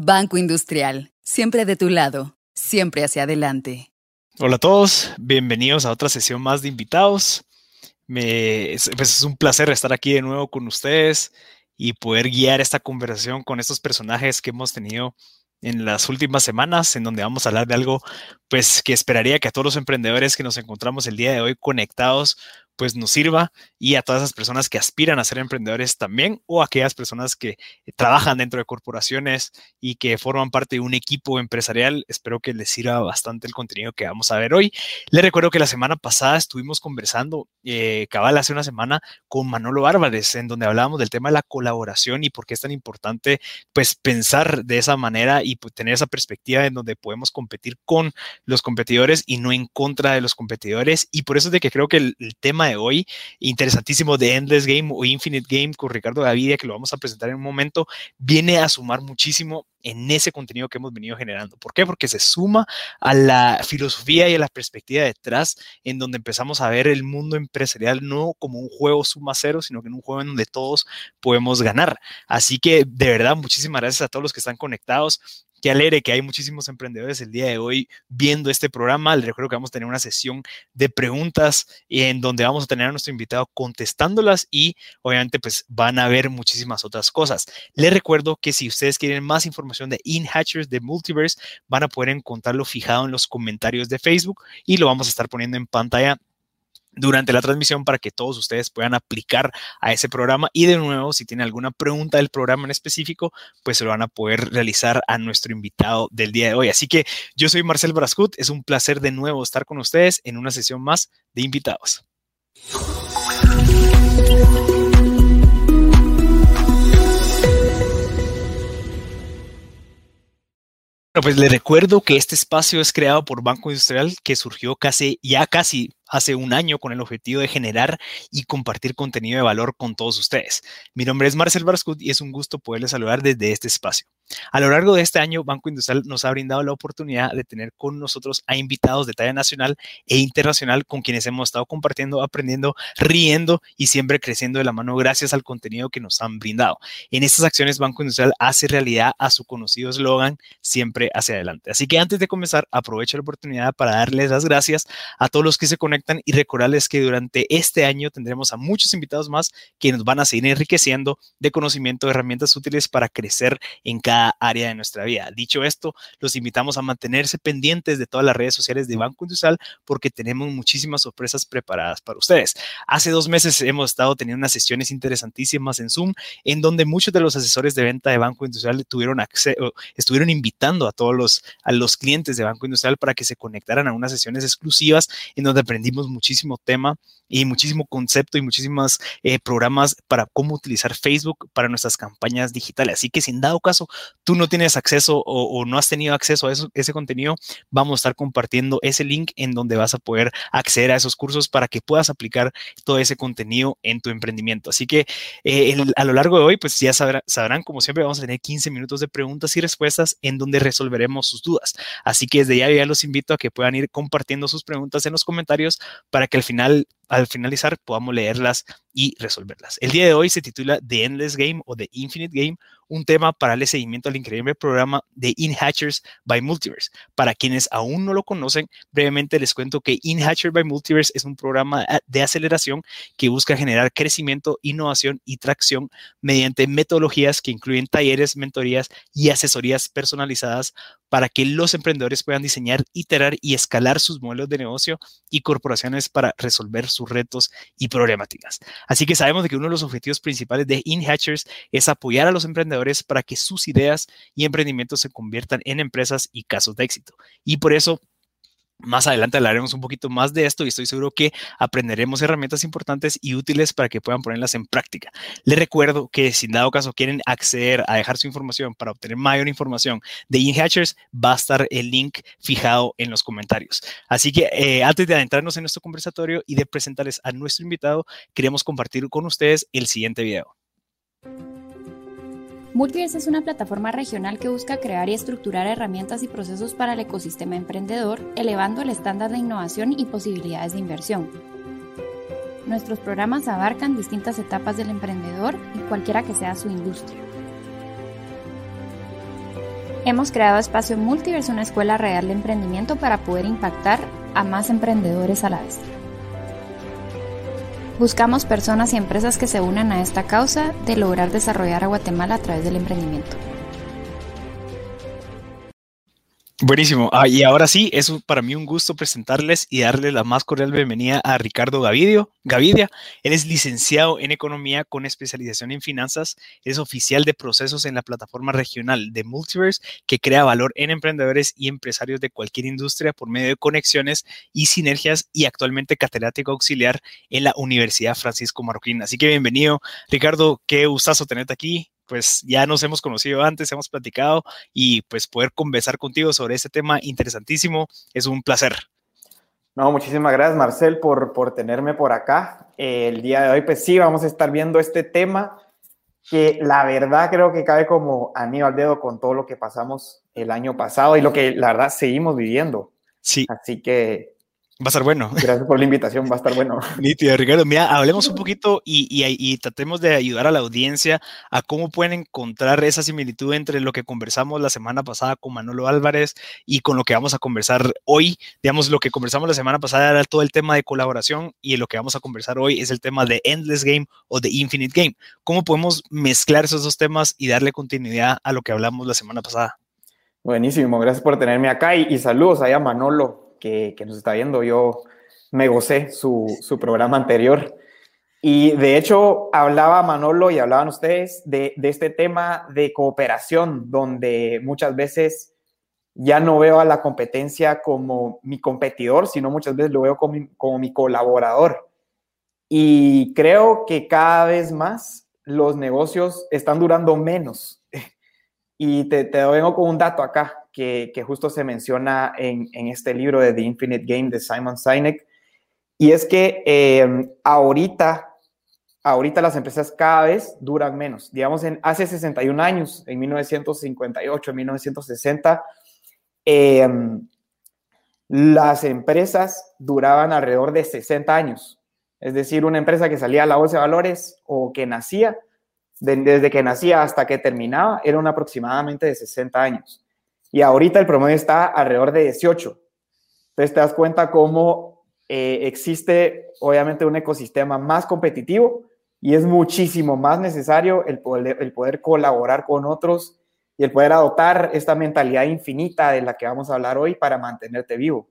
Banco Industrial, siempre de tu lado, siempre hacia adelante. Hola a todos, bienvenidos a otra sesión más de invitados. Me, es, pues es un placer estar aquí de nuevo con ustedes y poder guiar esta conversación con estos personajes que hemos tenido en las últimas semanas, en donde vamos a hablar de algo, pues que esperaría que a todos los emprendedores que nos encontramos el día de hoy conectados pues nos sirva y a todas esas personas que aspiran a ser emprendedores también o aquellas personas que trabajan dentro de corporaciones y que forman parte de un equipo empresarial. Espero que les sirva bastante el contenido que vamos a ver hoy. Les recuerdo que la semana pasada estuvimos conversando, eh, cabal hace una semana, con Manolo Álvarez, en donde hablábamos del tema de la colaboración y por qué es tan importante pues pensar de esa manera y pues, tener esa perspectiva en donde podemos competir con los competidores y no en contra de los competidores. Y por eso es de que creo que el tema de hoy, interesantísimo de Endless Game o Infinite Game con Ricardo Gavidia, que lo vamos a presentar en un momento, viene a sumar muchísimo en ese contenido que hemos venido generando. ¿Por qué? Porque se suma a la filosofía y a la perspectiva detrás, en donde empezamos a ver el mundo empresarial no como un juego suma cero, sino que en un juego en donde todos podemos ganar. Así que de verdad, muchísimas gracias a todos los que están conectados. Qué alegre que hay muchísimos emprendedores el día de hoy viendo este programa. Les recuerdo que vamos a tener una sesión de preguntas en donde vamos a tener a nuestro invitado contestándolas y obviamente pues van a ver muchísimas otras cosas. Les recuerdo que si ustedes quieren más información de InHatchers de Multiverse, van a poder encontrarlo fijado en los comentarios de Facebook y lo vamos a estar poniendo en pantalla durante la transmisión para que todos ustedes puedan aplicar a ese programa y de nuevo si tienen alguna pregunta del programa en específico pues se lo van a poder realizar a nuestro invitado del día de hoy. Así que yo soy Marcel Brascut es un placer de nuevo estar con ustedes en una sesión más de invitados pues le recuerdo que este espacio es creado por Banco Industrial que surgió casi ya casi hace un año con el objetivo de generar y compartir contenido de valor con todos ustedes. Mi nombre es Marcel Barscut y es un gusto poderles saludar desde este espacio. A lo largo de este año, Banco Industrial nos ha brindado la oportunidad de tener con nosotros a invitados de talla nacional e internacional con quienes hemos estado compartiendo, aprendiendo, riendo y siempre creciendo de la mano gracias al contenido que nos han brindado. En estas acciones, Banco Industrial hace realidad a su conocido eslogan, siempre hacia adelante. Así que antes de comenzar, aprovecho la oportunidad para darles las gracias a todos los que se conectan y recordarles que durante este año tendremos a muchos invitados más que nos van a seguir enriqueciendo de conocimiento, de herramientas útiles para crecer en cada área de nuestra vida. Dicho esto, los invitamos a mantenerse pendientes de todas las redes sociales de Banco Industrial porque tenemos muchísimas sorpresas preparadas para ustedes. Hace dos meses hemos estado teniendo unas sesiones interesantísimas en Zoom en donde muchos de los asesores de venta de Banco Industrial tuvieron acceso, estuvieron invitando a todos los, a los clientes de Banco Industrial para que se conectaran a unas sesiones exclusivas en donde aprendimos muchísimo tema y muchísimo concepto y muchísimos eh, programas para cómo utilizar Facebook para nuestras campañas digitales. Así que si en dado caso tú no tienes acceso o, no has tenido acceso a ese contenido, vamos a estar compartiendo ese link en donde vas a poder acceder a esos cursos para que puedas aplicar todo ese contenido en tu emprendimiento. Así que eh, a lo largo de hoy, pues ya sabrán, como siempre, vamos a tener 15 minutos de preguntas y respuestas en donde resolveremos sus dudas. Así que desde ya, ya los invito a que puedan ir compartiendo sus preguntas en los comentarios para que al final al finalizar podamos leerlas y resolverlas. El día de hoy se titula The Endless Game o The Infinite Game, un tema para el seguimiento al increíble programa de InHatchers by Multiverse. Para quienes aún no lo conocen, brevemente les cuento que InHatchers by Multiverse es un programa de aceleración que busca generar crecimiento, innovación y tracción mediante metodologías que incluyen talleres, mentorías y asesorías personalizadas para que los emprendedores puedan diseñar, iterar y escalar sus modelos de negocio y corporaciones para resolver sus retos y problemáticas. Así que sabemos de que uno de los objetivos principales de InHatchers es apoyar a los emprendedores para que sus ideas y emprendimientos se conviertan en empresas y casos de éxito. Y por eso más adelante hablaremos un poquito más de esto y estoy seguro que aprenderemos herramientas importantes y útiles para que puedan ponerlas en práctica. Les recuerdo que si en dado caso quieren acceder a dejar su información para obtener mayor información de InHatchers, va a estar el link fijado en los comentarios. Así que eh, antes de adentrarnos en nuestro conversatorio y de presentarles a nuestro invitado, queremos compartir con ustedes el siguiente video. Multiverse es una plataforma regional que busca crear y estructurar herramientas y procesos para el ecosistema emprendedor, elevando el estándar de innovación y posibilidades de inversión. Nuestros programas abarcan distintas etapas del emprendedor y cualquiera que sea su industria. Hemos creado Espacio Multiverse, una escuela real de emprendimiento para poder impactar a más emprendedores a la vez. Buscamos personas y empresas que se unan a esta causa de lograr desarrollar a Guatemala a través del emprendimiento. Buenísimo. Ah, y ahora sí, es para mí un gusto presentarles y darle la más cordial bienvenida a Ricardo Gavidia. Él es licenciado en Economía con especialización en finanzas. Es oficial de procesos en la plataforma regional de Multiverse que crea valor en emprendedores y empresarios de cualquier industria por medio de conexiones y sinergias y actualmente catedrático auxiliar en la Universidad Francisco Marroquín. Así que bienvenido, Ricardo. Qué gustazo tenerte aquí pues ya nos hemos conocido antes, hemos platicado y pues poder conversar contigo sobre este tema interesantísimo es un placer. No, muchísimas gracias Marcel por, por tenerme por acá. el día de hoy pues sí, vamos a estar viendo este tema que la verdad creo que cae como anillo al dedo con todo lo que pasamos el año pasado y lo que la verdad seguimos viviendo. Sí. Así que Va a estar bueno. Gracias por la invitación, va a estar bueno. Nítido, Ricardo. Mira, hablemos un poquito y, y, tratemos de ayudar a la audiencia a cómo pueden encontrar esa similitud entre lo que conversamos la semana pasada con Manolo Álvarez y con lo que vamos a conversar hoy. Digamos, lo que conversamos la semana pasada era todo el tema de colaboración y lo que vamos a conversar hoy es el tema de Endless Game o de Infinite Game. ¿Cómo podemos mezclar esos dos temas y darle continuidad a lo que hablamos la semana pasada? Buenísimo, gracias por tenerme acá y, y saludos allá Manolo que, nos está viendo. Yo me gocé su, su, programa anterior. Y de hecho, hablaba Manolo y hablaban ustedes de, de, este tema de cooperación, donde muchas veces ya no veo a la competencia como mi competidor, sino muchas veces lo veo como como mi colaborador. Y creo que cada vez más los negocios están durando menos. Y te, te vengo con un dato acá que, justo se menciona en, este libro de The Infinite Game de Simon Sinek, y es que em, ahorita, ahorita las empresas cada vez duran menos. Digamos, en, hace 61 años, en 1958, en 1960, em, las empresas duraban alrededor de 60 años. Es decir, una empresa que salía a la bolsa de valores o que nacía, desde que nacía hasta que terminaba, era un aproximadamente de 60 años. Y ahorita el promedio está alrededor de 18. Entonces te das cuenta cómo eh, existe obviamente un ecosistema más competitivo y es muchísimo más necesario el poder, el poder colaborar con otros y el poder adoptar esta mentalidad infinita de la que vamos a hablar hoy para mantenerte vivo.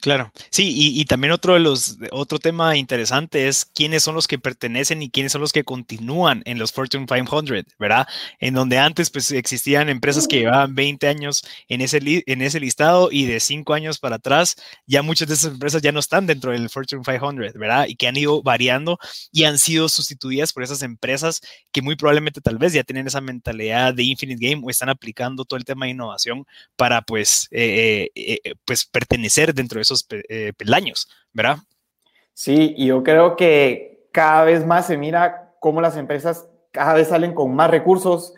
Claro, sí, y, también otro de los otro tema interesante es quiénes son los que pertenecen y quiénes son los que continúan en los Fortune 500, ¿verdad? En donde antes pues existían empresas que llevaban 20 años en ese en ese listado y de 5 años para atrás ya muchas de esas empresas ya no están dentro del Fortune 500, ¿verdad? Y que han ido variando y han sido sustituidas por esas empresas que muy probablemente tal vez ya tienen esa mentalidad de Infinite Game o están aplicando todo el tema de innovación para pues eh, eh, eh, pues pertenecer dentro de esos eh, peldaños, ¿verdad? Sí, y yo creo que cada vez más se mira cómo las empresas cada vez salen con más recursos.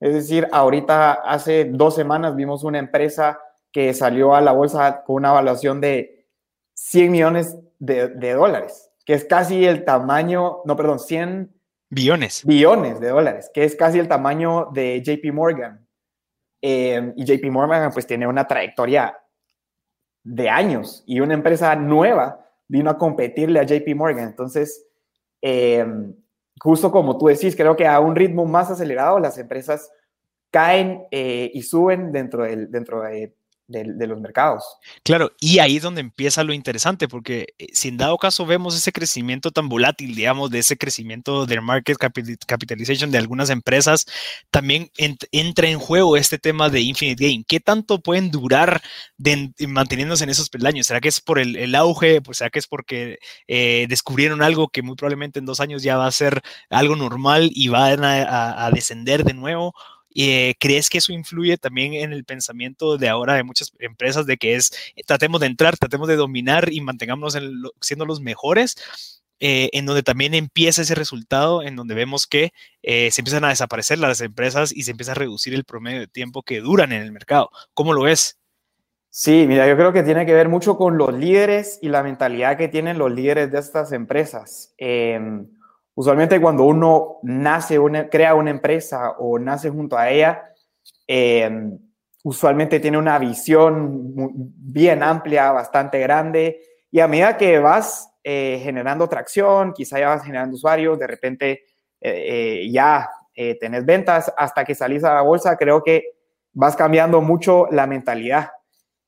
Es decir, ahorita hace dos semanas vimos una empresa que salió a la bolsa con una evaluación de 100 millones de, dólares, que es casi el tamaño, no, perdón, 100 billones. Billones de dólares, que es casi el tamaño de JP Morgan. Eh, y JP Morgan pues tiene una trayectoria de años y una empresa nueva vino a competirle a JP Morgan. Entonces, em, justo como tú decís, creo que a un ritmo más acelerado las empresas caen eh, y suben dentro, del, dentro de, de, los mercados. Claro, y ahí es donde empieza lo interesante, porque eh, si en dado caso vemos ese crecimiento tan volátil, digamos, de ese crecimiento del market capitalization de algunas empresas, también entra en juego este tema de Infinite Game. ¿Qué tanto pueden durar manteniéndose en esos peldaños? ¿Será que es por el, auge? Pues, ¿Será que es porque eh, descubrieron algo que muy probablemente en dos años ya va a ser algo normal y van a descender de nuevo? Eh, ¿Crees que eso influye también en el pensamiento de ahora de muchas empresas de que es eh, tratemos de entrar, tratemos de dominar y mantengámonos siendo los mejores? Eh, en donde también empieza ese resultado, en donde vemos que se empiezan a desaparecer las empresas y se empieza a reducir el promedio de tiempo que duran en el mercado. ¿Cómo lo ves? Sí, mira, yo creo que tiene que ver mucho con los líderes y la mentalidad que tienen los líderes de estas empresas. Em, Usualmente cuando uno nace, crea una empresa o nace junto a ella, eh, usualmente tiene una visión bien amplia, bastante grande, y a medida que vas eh, generando tracción, quizá ya vas generando usuarios, de repente eh, ya tenés ventas, hasta que salís a la bolsa, creo que vas cambiando mucho la mentalidad.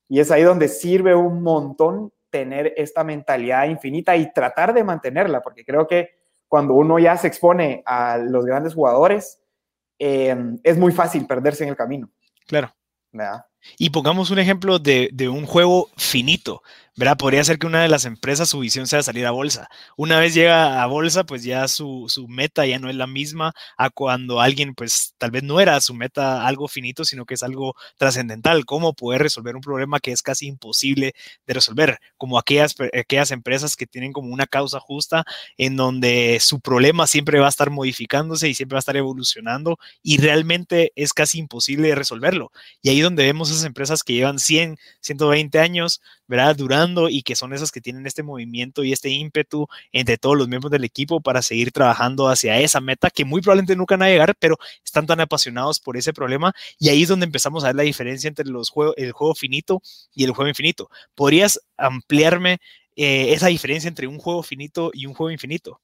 Y es ahí donde sirve un montón tener esta mentalidad infinita y tratar de mantenerla, porque creo que cuando uno ya se expone a los grandes jugadores, es muy fácil perderse en el camino. Claro. Y pongamos un ejemplo de, de, un juego finito. ¿verdad? Podría ser que una de las empresas su visión sea salir a bolsa. Una vez llega a bolsa, pues ya su, su, meta ya no es la misma a cuando alguien, pues tal vez no era su meta algo finito, sino que es algo trascendental. ¿Cómo poder resolver un problema que es casi imposible de resolver? Como aquellas, aquellas empresas que tienen como una causa justa en donde su problema siempre va a estar modificándose y siempre va a estar evolucionando y realmente es casi imposible resolverlo. Y ahí donde vemos esas empresas que llevan 100, 120 años, ¿verdad? Durando y que son esas que tienen este movimiento y este ímpetu entre todos los miembros del equipo para seguir trabajando hacia esa meta que muy probablemente nunca van a llegar, pero están tan apasionados por ese problema y ahí es donde empezamos a ver la diferencia entre los juegos, el juego finito y el juego infinito. ¿Podrías ampliarme eh, esa diferencia entre un juego finito y un juego infinito?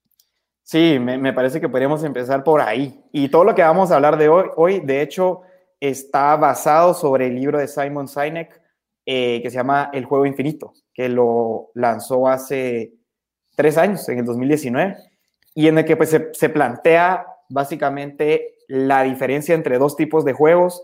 Sí, me, me, parece que podríamos empezar por ahí. Y todo lo que vamos a hablar de hoy, hoy, de hecho, está basado sobre el libro de Simon Sinek, eh, que se llama El Juego Infinito, que lo lanzó hace tres años, en el 2019, y en el que pues, se, se plantea básicamente la diferencia entre dos tipos de juegos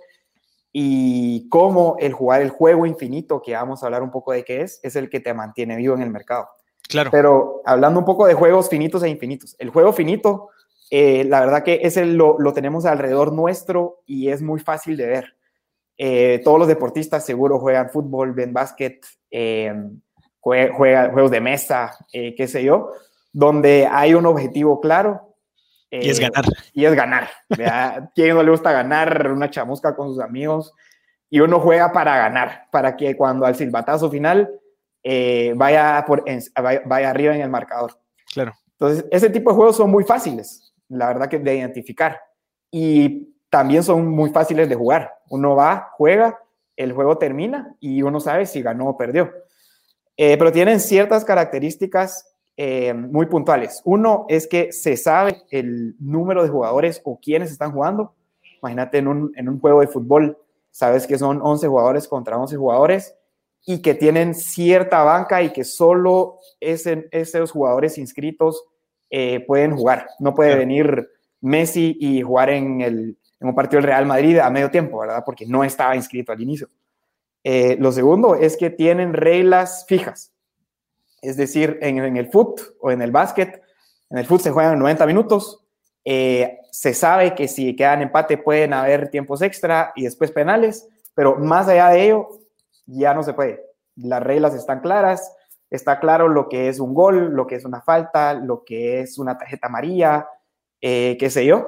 y cómo el jugar el juego infinito, que vamos a hablar un poco de qué es, es el que te mantiene vivo en el mercado. Claro. Pero hablando un poco de juegos finitos e infinitos, el juego finito, eh, la verdad que ese lo, lo tenemos alrededor nuestro y es muy fácil de ver. Eh, todos los deportistas seguro juegan fútbol, ven básquet, eh, juegan juegos de mesa, eh, qué sé yo, donde hay un objetivo claro. y es ganar. Y es ganar. ¿A quién no le gusta ganar una chamusca con sus amigos? Y uno juega para ganar, para que cuando al silbatazo final vaya, por, vaya, vaya arriba en el marcador. Claro. Entonces, ese tipo de juegos son muy fáciles, la verdad que de identificar. Y también son muy fáciles de jugar. Uno va, juega, el juego termina y uno sabe si ganó o perdió. Eh, pero tienen ciertas características eh, muy puntuales. Uno es que se sabe el número de jugadores o quienes están jugando. Imagínate en un, en un juego de fútbol, sabes que son 11 jugadores contra 11 jugadores y que tienen cierta banca y que solo ese, esos jugadores inscritos eh, pueden jugar. No puede venir Messi y jugar en el, en un partido del Real Madrid a medio tiempo, ¿verdad? Porque no estaba inscrito al inicio. Eh, lo segundo es que tienen reglas fijas. Es decir, en, el foot o en el básquet, en el foot se juegan 90 minutos. Eh, se sabe que si quedan empate pueden haber tiempos extra y después penales, pero más allá de ello, ya no se puede. Las reglas están claras, está claro lo que es un gol, lo que es una falta, lo que es una tarjeta amarilla, eh, qué sé yo.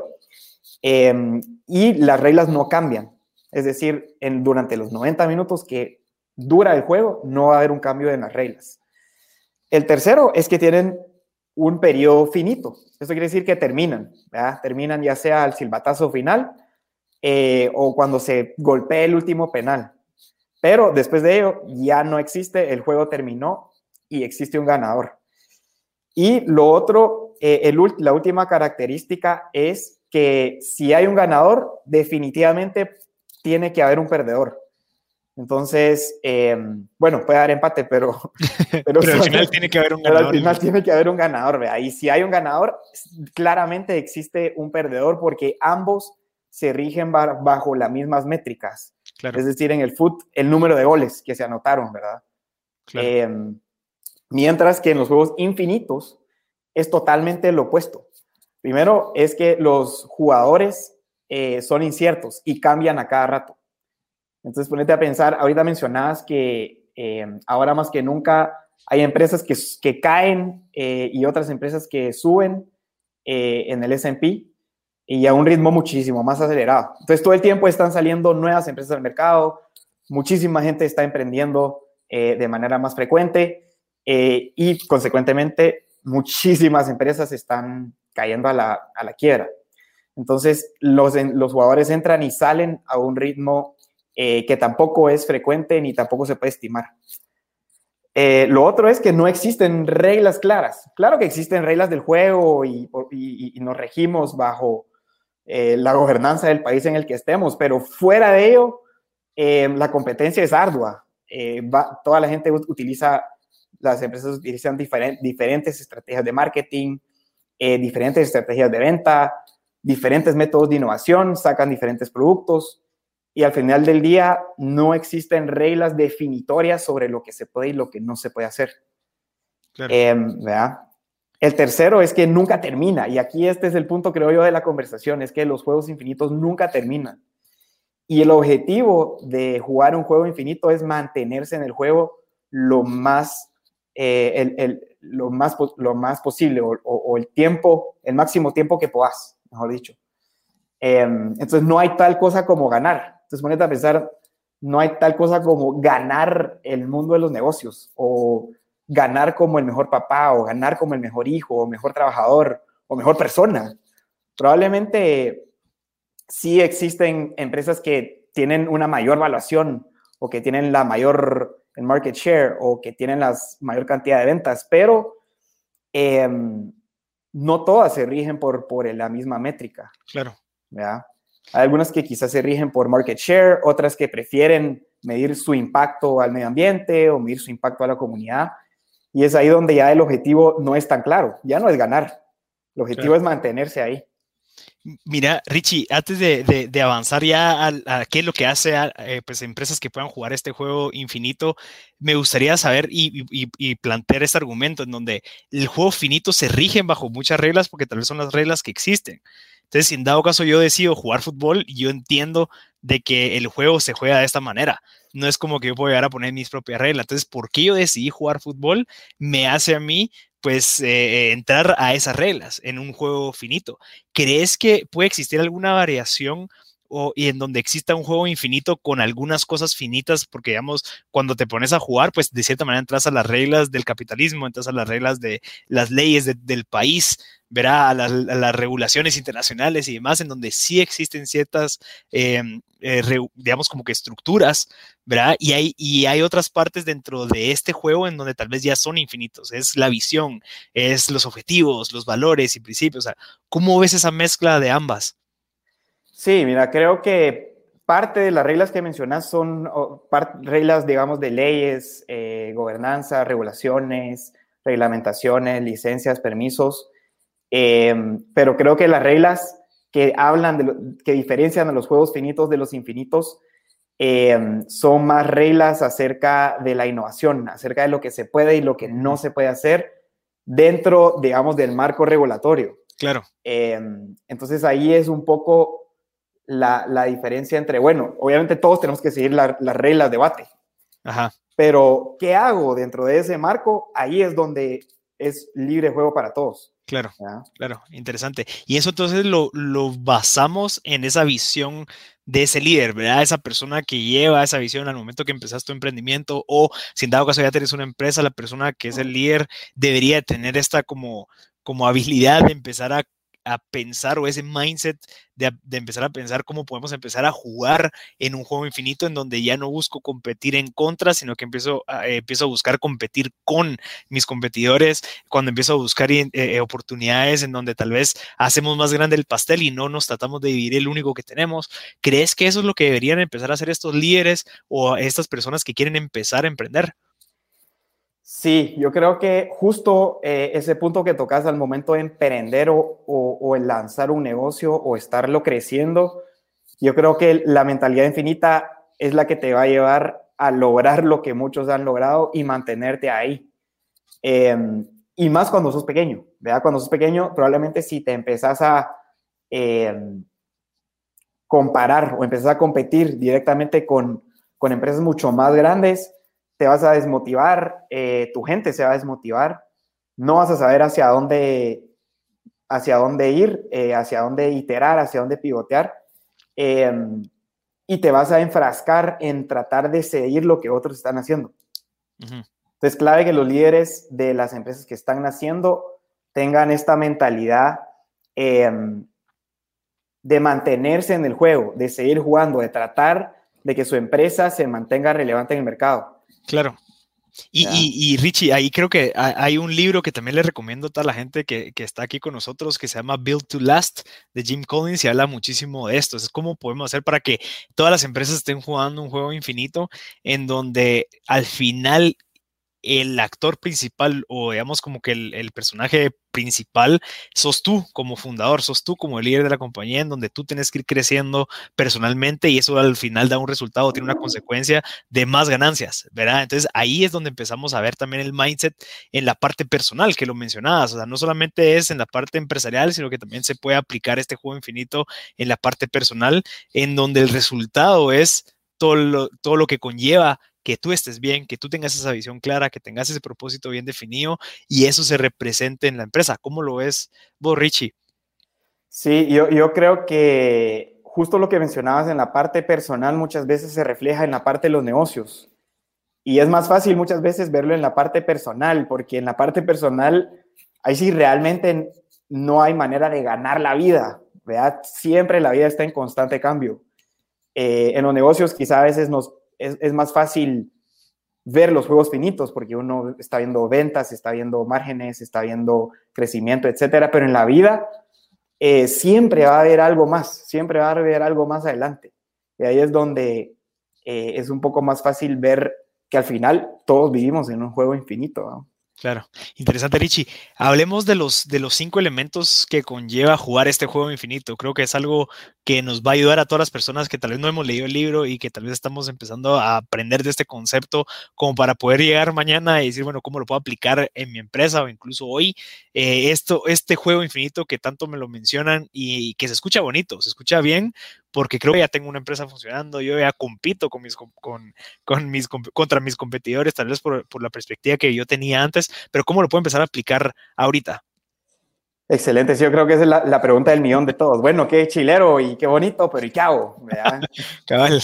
Em, y las reglas no cambian. Es decir, en, durante los 90 minutos que dura el juego, no va a haber un cambio en las reglas. El tercero es que tienen un periodo finito. Eso quiere decir que terminan, Terminan ya sea al silbatazo final eh, o cuando se golpea el último penal. Pero después de ello ya no existe, el juego terminó y existe un ganador. Y lo otro, eh, la última característica es que si hay un ganador, definitivamente tiene que haber un perdedor. Entonces, eh, bueno, puede haber empate, pero, pero, al final tiene que haber un ganador. al final tiene que haber un ganador, ¿vea? Y si hay un ganador, claramente existe un perdedor porque ambos se rigen bajo las mismas métricas. Es decir, en el foot, el número de goles que se anotaron, ¿verdad? Em, mientras que en los juegos infinitos es totalmente lo opuesto. Primero es que los jugadores eh, son inciertos y cambian a cada rato. Entonces, ponete a pensar, ahorita mencionabas que eh, ahora más que nunca hay empresas que, que caen eh, y otras empresas que suben en el SP y a un ritmo muchísimo más acelerado. Entonces, todo el tiempo están saliendo nuevas empresas al mercado, muchísima gente está emprendiendo de manera más frecuente y, consecuentemente, muchísimas empresas están cayendo a la, a la quiebra. Entonces, los, los jugadores entran y salen a un ritmo eh, que tampoco es frecuente ni tampoco se puede estimar. Eh, lo otro es que no existen reglas claras. Claro que existen reglas del juego y, nos regimos bajo eh, la gobernanza del país en el que estemos, pero fuera de ello, la competencia es ardua. toda la gente utiliza, las empresas utilizan diferentes estrategias de marketing, diferentes estrategias de venta, diferentes métodos de innovación, sacan diferentes productos y al final del día no existen reglas definitorias sobre lo que se puede y lo que no se puede hacer. Em, el tercero es que nunca termina, y aquí este es el punto, creo yo, de la conversación, es que los juegos infinitos nunca terminan. Y el objetivo de jugar un juego infinito es mantenerse en el juego lo más, eh, el, lo más, lo más posible, o, el tiempo, el máximo tiempo que puedas, mejor dicho. Em, entonces no hay tal cosa como ganar. Entonces, ponete a pensar, no hay tal cosa como ganar el mundo de los negocios o ganar como el mejor papá o ganar como el mejor hijo o mejor trabajador o mejor persona. Probablemente sí existen empresas que tienen una mayor valuación o que tienen la mayor market share o que tienen la mayor cantidad de ventas, pero em, no todas se rigen por, por la misma métrica. Claro. ¿verdad? Hay algunas que quizás se rigen por market share, otras que prefieren medir su impacto al medio ambiente o medir su impacto a la comunidad. Y es ahí donde ya el objetivo no es tan claro, ya no es ganar, el objetivo es mantenerse ahí. Mira, Richie, antes de, avanzar ya a, qué es lo que hace a, eh, pues, empresas que puedan jugar este juego infinito, me gustaría saber y, plantear este argumento en donde el juego finito se rige bajo muchas reglas porque tal vez son las reglas que existen. Entonces, si en dado caso yo decido jugar fútbol, yo entiendo de que el juego se juega de esta manera. No es como que yo puedo llegar a poner mis propias reglas. Entonces, ¿por qué yo decidí jugar fútbol? Me hace a mí, pues, eh, entrar a esas reglas en un juego finito. ¿Crees que puede existir alguna variación? Y en donde exista un juego infinito con algunas cosas finitas, porque digamos, cuando te pones a jugar, pues de cierta manera entras a las reglas del capitalismo, entras a las reglas de las leyes del país, verá a, las regulaciones internacionales y demás, en donde sí existen ciertas, em, eh, digamos, como que estructuras, ¿verdad? Y hay, y hay otras partes dentro de este juego en donde tal vez ya son infinitos. Es la visión, es los objetivos, los valores y principios. O sea, ¿cómo ves esa mezcla de ambas? Sí, mira, creo que parte de las reglas que mencionas son reglas, digamos, de leyes, eh, gobernanza, regulaciones, reglamentaciones, licencias, permisos Em, pero creo que las reglas que hablan, de que diferencian a los juegos finitos de los infinitos, em, son más reglas acerca de la innovación, acerca de lo que se puede y lo que no se puede hacer dentro, digamos, del marco regulatorio. Claro. Em, entonces ahí es un poco la, la, diferencia entre, bueno, obviamente todos tenemos que seguir las reglas de debate. Ajá. Pero, ¿qué hago dentro de ese marco? Ahí es donde es libre juego para todos. Claro, claro, interesante. Y eso entonces lo, lo, basamos en esa visión de ese líder, ¿verdad? Esa persona que lleva esa visión al momento que empezas tu emprendimiento o si en dado caso ya tienes una empresa, la persona que es el líder debería tener esta como, como habilidad de empezar a a pensar o ese mindset de, empezar a pensar cómo podemos empezar a jugar en un juego infinito en donde ya no busco competir en contra, sino que empiezo a, eh, empiezo a buscar competir con mis competidores, cuando empiezo a buscar eh, oportunidades en donde tal vez hacemos más grande el pastel y no nos tratamos de dividir el único que tenemos. ¿Crees que eso es lo que deberían empezar a hacer estos líderes o estas personas que quieren empezar a emprender? Sí, yo creo que justo eh, ese punto que tocas al momento de emprender o, o, lanzar un negocio o estarlo creciendo, yo creo que la mentalidad infinita es la que te va a llevar a lograr lo que muchos han logrado y mantenerte ahí. Em, y más cuando sos pequeño, ¿verdad? Cuando sos pequeño, probablemente si te empezás a em, comparar o empezás a competir directamente con, con empresas mucho más grandes, te vas a desmotivar, eh, tu gente se va a desmotivar, no vas a saber hacia dónde, hacia dónde ir, eh, hacia dónde iterar, hacia dónde pivotear, em, y te vas a enfrascar en tratar de seguir lo que otros están haciendo. Entonces, clave que los líderes de las empresas que están naciendo tengan esta mentalidad em, de mantenerse en el juego, de seguir jugando, de tratar de que su empresa se mantenga relevante en el mercado. Claro. Y, Richie, ahí creo que hay un libro que también le recomiendo a toda la gente que, está aquí con nosotros que se llama Build to Last de Jim Collins y habla muchísimo de esto. Es cómo podemos hacer para que todas las empresas estén jugando un juego infinito en donde al final el actor principal o digamos como que el, personaje principal sos tú como fundador, sos tú como el líder de la compañía en donde tú tienes que ir creciendo personalmente y eso al final da un resultado, tiene una consecuencia de más ganancias, ¿verdad? Entonces ahí es donde empezamos a ver también el mindset en la parte personal que lo mencionabas, o sea, no solamente es en la parte empresarial, sino que también se puede aplicar este juego infinito en la parte personal en donde el resultado es todo todo lo que conlleva que tú estés bien, que tú tengas esa visión clara, que tengas ese propósito bien definido y eso se represente en la empresa. ¿Cómo lo ves vos, Richie? Sí, yo, creo que justo lo que mencionabas en la parte personal muchas veces se refleja en la parte de los negocios. Y es más fácil muchas veces verlo en la parte personal, porque en la parte personal, ahí sí realmente no hay manera de ganar la vida, ¿verdad? Siempre la vida está en constante cambio. Eh, en los negocios quizá a veces nos es, más fácil ver los juegos finitos porque uno está viendo ventas, está viendo márgenes, está viendo crecimiento, etcétera, pero en la vida eh, siempre va a haber algo más, siempre va a haber algo más adelante. Y ahí es donde eh, es un poco más fácil ver que al final todos vivimos en un juego infinito. Claro, interesante Richie. Hablemos de los, de los cinco elementos que conlleva jugar este juego infinito. Creo que es algo que nos va a ayudar a todas las personas que tal vez no hemos leído el libro y que tal vez estamos empezando a aprender de este concepto como para poder llegar mañana y decir, bueno, ¿cómo lo puedo aplicar en mi empresa o incluso hoy? Eh, esto, este juego infinito que tanto me lo mencionan y que se escucha bonito, se escucha bien, porque creo que ya tengo una empresa funcionando, yo ya compito con mis, con, con mis, contra mis competidores, tal vez por, por, la perspectiva que yo tenía antes, pero ¿cómo lo puedo empezar a aplicar ahorita? Excelente, sí, yo creo que esa es la, la pregunta del millón de todos. Bueno, qué chilero y qué bonito, pero ¿y qué hago? Cabal.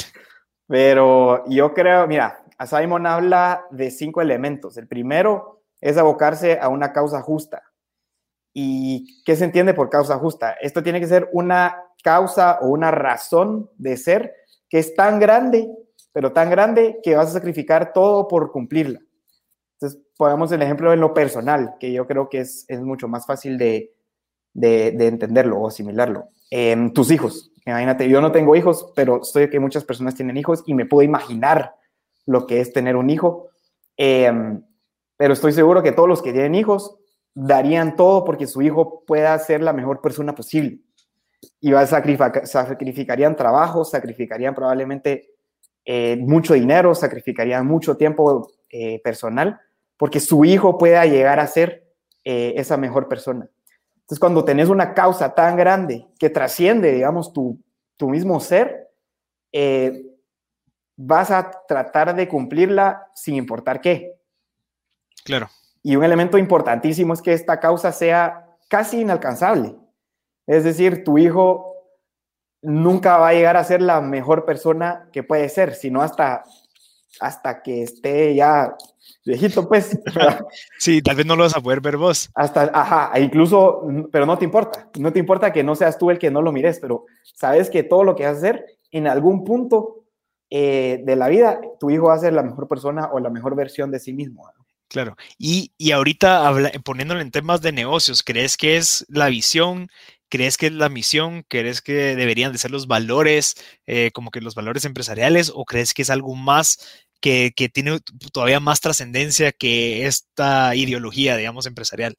Pero yo creo, mira, a Simon habla de cinco elementos. El primero es abocarse a una causa justa. ¿Y qué se entiende por causa justa? Esto tiene que ser una causa o una razón de ser que es tan grande, pero tan grande que vas a sacrificar todo por cumplirla. Entonces, pongamos el ejemplo en lo personal, que yo creo que es, es mucho más fácil de, de, entenderlo o asimilarlo. en tus hijos, imagínate, yo no tengo hijos, pero sé que muchas personas tienen hijos y me puedo imaginar lo que es tener un hijo. Em, pero estoy seguro que todos los que tienen hijos darían todo porque su hijo pueda ser la mejor persona posible y va a sacrificar, sacrificarían trabajo, sacrificarían probablemente eh, mucho dinero, sacrificarían mucho tiempo eh, personal, porque su hijo pueda llegar a ser eh, esa mejor persona. Entonces, cuando tenés una causa tan grande que trasciende, digamos, tu, tu mismo ser, vas a tratar de cumplirla sin importar qué. Claro. Y un elemento importantísimo es que esta causa sea casi inalcanzable. Es decir, tu hijo nunca va a llegar a ser la mejor persona que puede ser, sino hasta, hasta que esté ya viejito, pues. Sí, tal vez no lo vas a poder ver vos. Hasta, ajá, e incluso, pero no te importa. No te importa que no seas tú el que no lo mires, pero sabes que todo lo que vas a hacer, en algún punto eh, de la vida, tu hijo va a ser la mejor persona o la mejor versión de sí mismo. Claro. Y, y ahorita poniéndolo en temas de negocios, ¿crees que es la visión ¿Crees que es la misión? ¿Crees que deberían de ser los valores, eh, como que los valores empresariales? ¿O crees que es algo más que, tiene todavía más trascendencia que esta ideología, digamos, empresarial?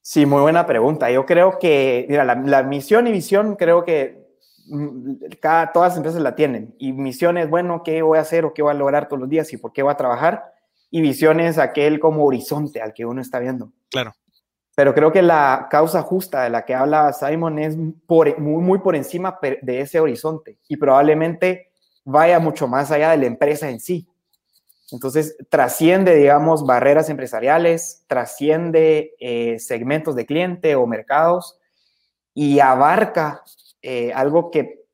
Sí, muy buena pregunta. Yo creo que, mira, la, misión y visión creo que mm, cada, todas las empresas la tienen. Y misión es, bueno, ¿qué voy a hacer o qué voy a lograr todos los días y por qué voy a trabajar? Y visión es aquel como horizonte al que uno está viendo. Claro. Pero creo que la causa justa de la que habla Simon es muy, muy por encima de ese horizonte y probablemente vaya mucho más allá de la empresa en sí. Entonces, trasciende, digamos, barreras empresariales, trasciende eh, segmentos de cliente o mercados y abarca eh, algo que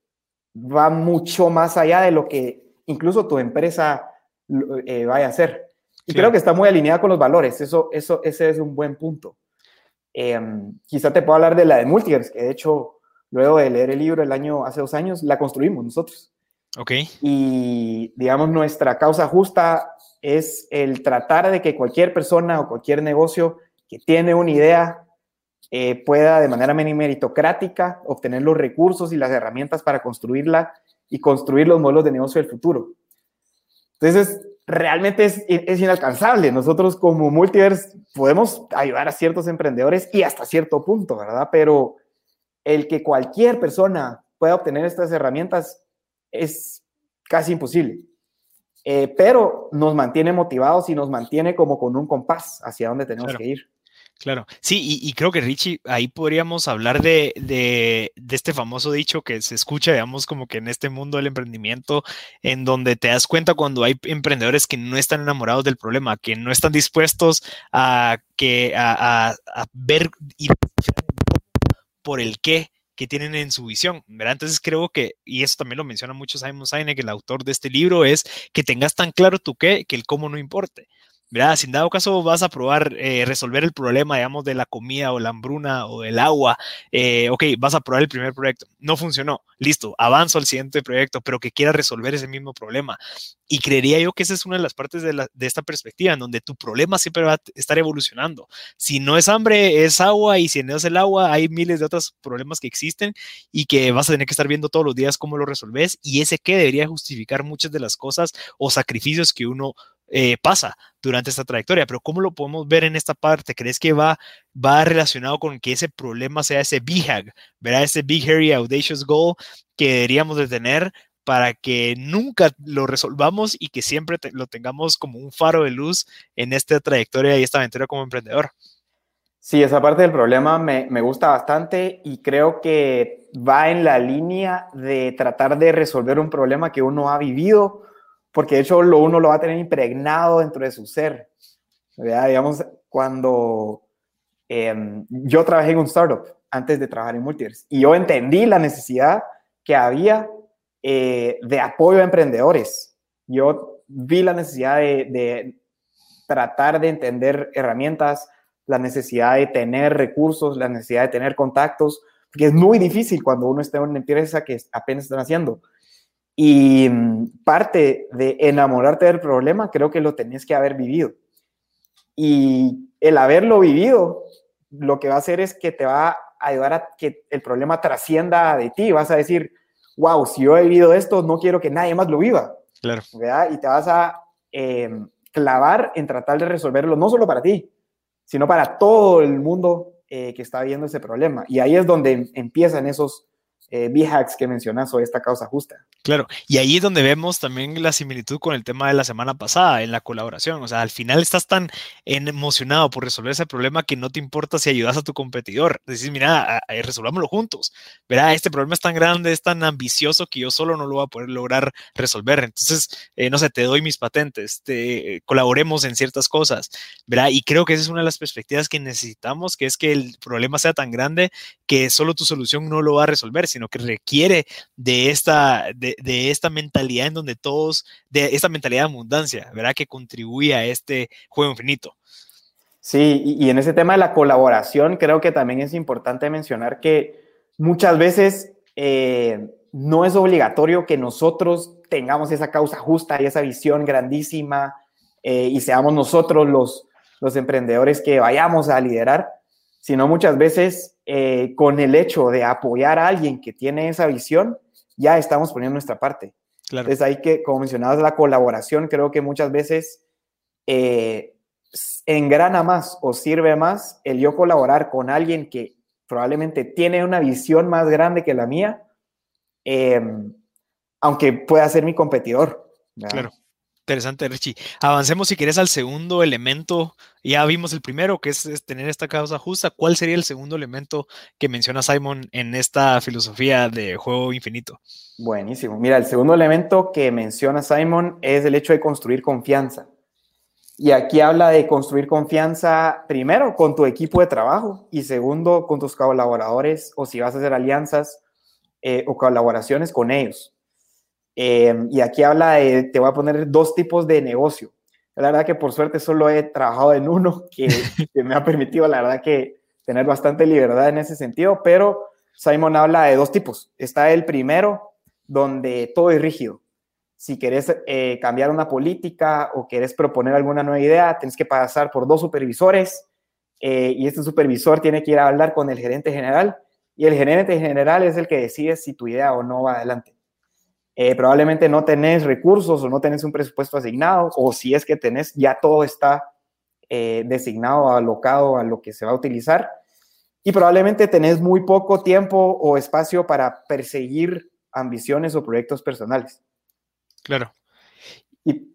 va mucho más allá de lo que incluso tu empresa eh, vaya a hacer. Y creo que está muy alineada con los valores. Eso, eso, ese es un buen punto. Em, quizá te puedo hablar de la de Multiverse, que de hecho, luego de leer el libro el año, hace dos años, la construimos nosotros. Ok. Y, digamos, nuestra causa justa es el tratar de que cualquier persona o cualquier negocio que tiene una idea eh, pueda de manera meritocrática obtener los recursos y las herramientas para construirla y construir los modelos de negocio del futuro. Entonces, realmente es, es inalcanzable. Nosotros como Multiverse podemos ayudar a ciertos emprendedores y hasta cierto punto, ¿verdad? Pero el que cualquier persona pueda obtener estas herramientas es casi imposible. Eh, pero nos mantiene motivados y nos mantiene como con un compás hacia dónde tenemos que ir. Claro, sí, y, creo que Richie, ahí podríamos hablar de, de, este famoso dicho que se escucha, digamos, como que en este mundo del emprendimiento, en donde te das cuenta cuando hay emprendedores que no están enamorados del problema, que no están dispuestos a, que, a, a, ver y por el qué que tienen en su visión, ¿verdad? Entonces creo que, y eso también lo menciona mucho Simon Sinek, el autor de este libro, es que tengas tan claro tu qué, que el cómo no importe. ¿Verdad? Si en dado caso vas a probar eh, resolver el problema, digamos, de la comida o la hambruna o del agua, eh, ok, vas a probar el primer proyecto, no funcionó, listo, avanzo al siguiente proyecto, pero que quiera resolver ese mismo problema. Y creería yo que esa es una de las partes de, de esta perspectiva, en donde tu problema siempre va a estar evolucionando. Si no es hambre, es agua, y si no es el agua, hay miles de otros problemas que existen y que vas a tener que estar viendo todos los días cómo lo resolves, y ese que debería justificar muchas de las cosas o sacrificios que uno eh, pasa durante esta trayectoria, pero ¿cómo lo podemos ver en esta parte? ¿Crees que va, va relacionado con que ese problema sea ese BHAG, ¿verdad? Ese Big Hairy Audacious Goal que deberíamos de tener para que nunca lo resolvamos y que siempre lo tengamos como un faro de luz en esta trayectoria y esta aventura como emprendedor. Sí, esa parte del problema me, me, gusta bastante y creo que va en la línea de tratar de resolver un problema que uno ha vivido porque hecho lo uno lo va a tener impregnado dentro de su ser. Digamos, cuando em, yo trabajé en un startup antes de trabajar en Multiverse y yo entendí la necesidad que había eh, de apoyo a emprendedores. Yo vi la necesidad de, de tratar de entender herramientas, la necesidad de tener recursos, la necesidad de tener contactos, porque es muy difícil cuando uno está en una empresa que apenas están haciendo. Y mm, parte de enamorarte del problema creo que lo tenés que haber vivido. Y el haberlo vivido, lo que va a hacer es que te va a ayudar a que el problema trascienda de ti. Vas a decir, wow, si yo he vivido esto, no quiero que nadie más lo viva. Claro. Y te vas a em, clavar en tratar de resolverlo, no solo para ti, sino para todo el mundo eh, que está viendo ese problema. Y ahí es donde empiezan esos eh, B-hacks que mencionas o esta causa justa. Claro, y ahí es donde vemos también la similitud con el tema de la semana pasada, en la colaboración. O sea, al final estás tan emocionado por resolver ese problema que no te importa si ayudas a tu competidor. Decís, mira, resolvámoslo juntos. Verá, este problema es tan grande, es tan ambicioso que yo solo no lo voy a poder lograr resolver. Entonces, eh, no sé, te doy mis patentes, te, colaboremos en ciertas cosas. Verá, y creo que esa es una de las perspectivas que necesitamos, que es que el problema sea tan grande que solo tu solución no lo va a resolver, sino que requiere de esta, de, esta mentalidad en donde todos, de esta mentalidad de abundancia, ¿verdad? Que contribuye a este juego infinito. Sí, y, en ese tema de la colaboración, creo que también es importante mencionar que muchas veces eh, no es obligatorio que nosotros tengamos esa causa justa y esa visión grandísima eh, y seamos nosotros los, los emprendedores que vayamos a liderar, sino muchas veces eh, con el hecho de apoyar a alguien que tiene esa visión, ya estamos poniendo nuestra parte. Claro. Entonces ahí que, como mencionabas, la colaboración creo que muchas veces eh, engrana más o sirve más el yo colaborar con alguien que probablemente tiene una visión más grande que la mía, em, aunque pueda ser mi competidor. Claro. Interesante, Richie. Avancemos si quieres al segundo elemento. Ya vimos el primero, que es, tener esta causa justa. ¿Cuál sería el segundo elemento que menciona Simon en esta filosofía de juego infinito? Buenísimo. Mira, el segundo elemento que menciona Simon es el hecho de construir confianza. Y aquí habla de construir confianza primero con tu equipo de trabajo y segundo con tus colaboradores o si vas a hacer alianzas eh, o colaboraciones con ellos. Eh, y aquí habla de, te voy a poner dos tipos de negocio. La verdad que por suerte solo he trabajado en uno que, me ha permitido, la verdad que tener bastante libertad en ese sentido, pero Simon habla de dos tipos. Está el primero, donde todo es rígido. Si querés eh, cambiar una política o querés proponer alguna nueva idea, tienes que pasar por dos supervisores eh, y este supervisor tiene que ir a hablar con el gerente general y el gerente general es el que decide si tu idea o no va adelante. Eh, probablemente no tenés recursos o no tenés un presupuesto asignado o si es que tenés, ya todo está designado, alocado a lo que se va a utilizar y probablemente tenés muy poco tiempo o espacio para perseguir ambiciones o proyectos personales. Claro. Y,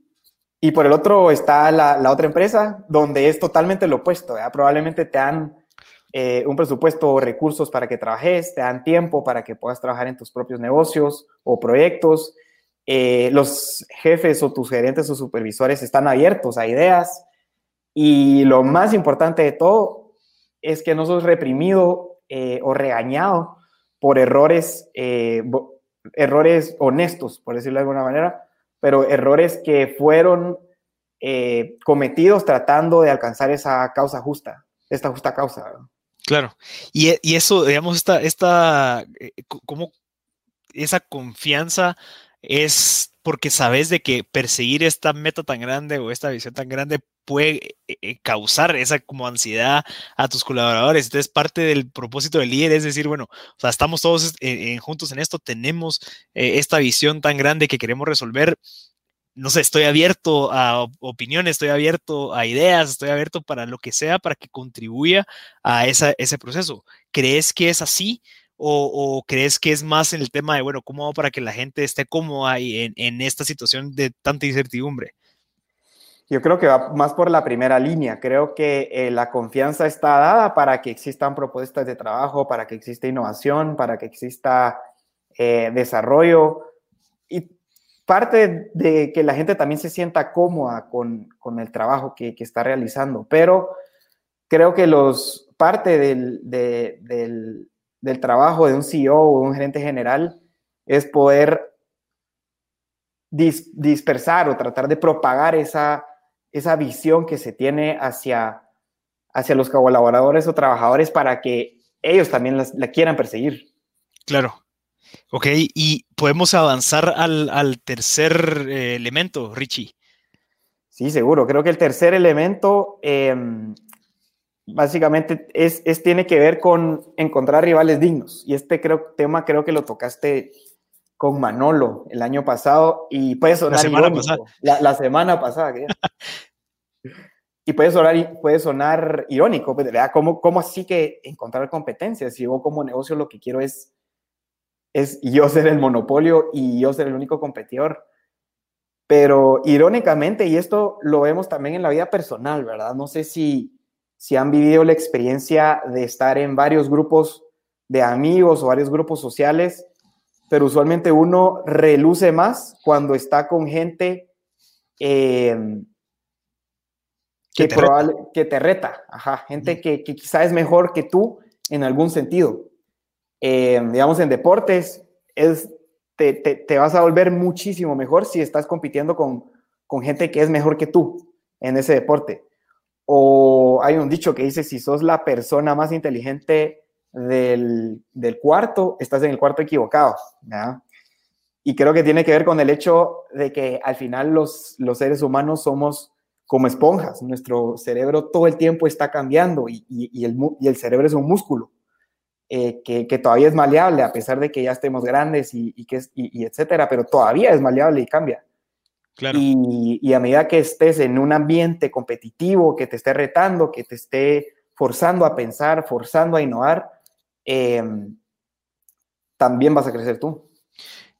y por el otro está la, la, otra empresa, donde es totalmente lo opuesto. Probablemente te dan eh, un presupuesto o recursos para que trabajes, te dan tiempo para que puedas trabajar en tus propios negocios o proyectos. Eh, los jefes o tus gerentes o supervisores están abiertos a ideas. Y lo más importante de todo es que no sos reprimido eh, o regañado por errores, errores honestos, por decirlo de alguna manera, pero errores que fueron cometidos tratando de alcanzar esa causa justa, esta justa causa. Claro, y, y, eso, digamos, esta, esta, como esa confianza es porque sabes de que perseguir esta meta tan grande o esta visión tan grande puede eh, eh, causar esa como ansiedad a tus colaboradores. Entonces, parte del propósito del líder es decir, bueno, o sea, estamos todos eh, juntos en esto, tenemos esta visión tan grande que queremos resolver. No sé, estoy abierto a opiniones, estoy abierto a ideas, estoy abierto para lo que sea para que contribuya a ese proceso. ¿Crees que es así? O, crees que es más en el tema de, bueno, cómo hago para que la gente esté cómoda en, en esta situación de tanta incertidumbre? Yo creo que va más por la primera línea. Creo que eh, la confianza está dada para que existan propuestas de trabajo, para que exista innovación, para que exista eh, desarrollo. Y parte de que la gente también se sienta cómoda con, con el trabajo que, que, está realizando. Pero creo que los, parte del, del, del trabajo de un CEO o un gerente general es poder dispersar o tratar de propagar esa esa visión que se tiene hacia, hacia los colaboradores o trabajadores para que ellos también la quieran perseguir. Claro. Ok, y podemos avanzar al, tercer eh, elemento, Richie. Sí, seguro. Creo que el tercer elemento em, básicamente es, es, tiene que ver con encontrar rivales dignos. Y este creo, tema creo que lo tocaste con Manolo el año pasado y puede sonar la semana pasada. La, semana pasada. y puede sonar, puede sonar irónico, pues, ¿verdad? ¿Cómo, ¿Cómo así que encontrar competencias? Si yo como negocio lo que quiero es, es yo ser el monopolio y yo ser el único competidor. Pero irónicamente, y esto lo vemos también en la vida personal, ¿verdad? No sé si, si han vivido la experiencia de estar en varios grupos de amigos o varios grupos sociales pero usualmente uno reluce más cuando está con gente eh, que, te que, te reta, Ajá, gente que, que, quizá es mejor que tú en algún sentido. Eh, digamos, en deportes, es, te, te, te, vas a volver muchísimo mejor si estás compitiendo con, con gente que es mejor que tú en ese deporte. O hay un dicho que dice, si sos la persona más inteligente del, del cuarto, estás en el cuarto equivocado. Y creo que tiene que ver con el hecho de que al final los, los seres humanos somos como esponjas. Nuestro cerebro todo el tiempo está cambiando y, y, el, y el, cerebro es un músculo eh, que, que, todavía es maleable a pesar de que ya estemos grandes y, y que y, etcétera, pero todavía es maleable y cambia. Claro. Y, a medida que estés en un ambiente competitivo, que te esté retando, que te esté forzando a pensar, forzando a innovar, Em, también vas a crecer tú.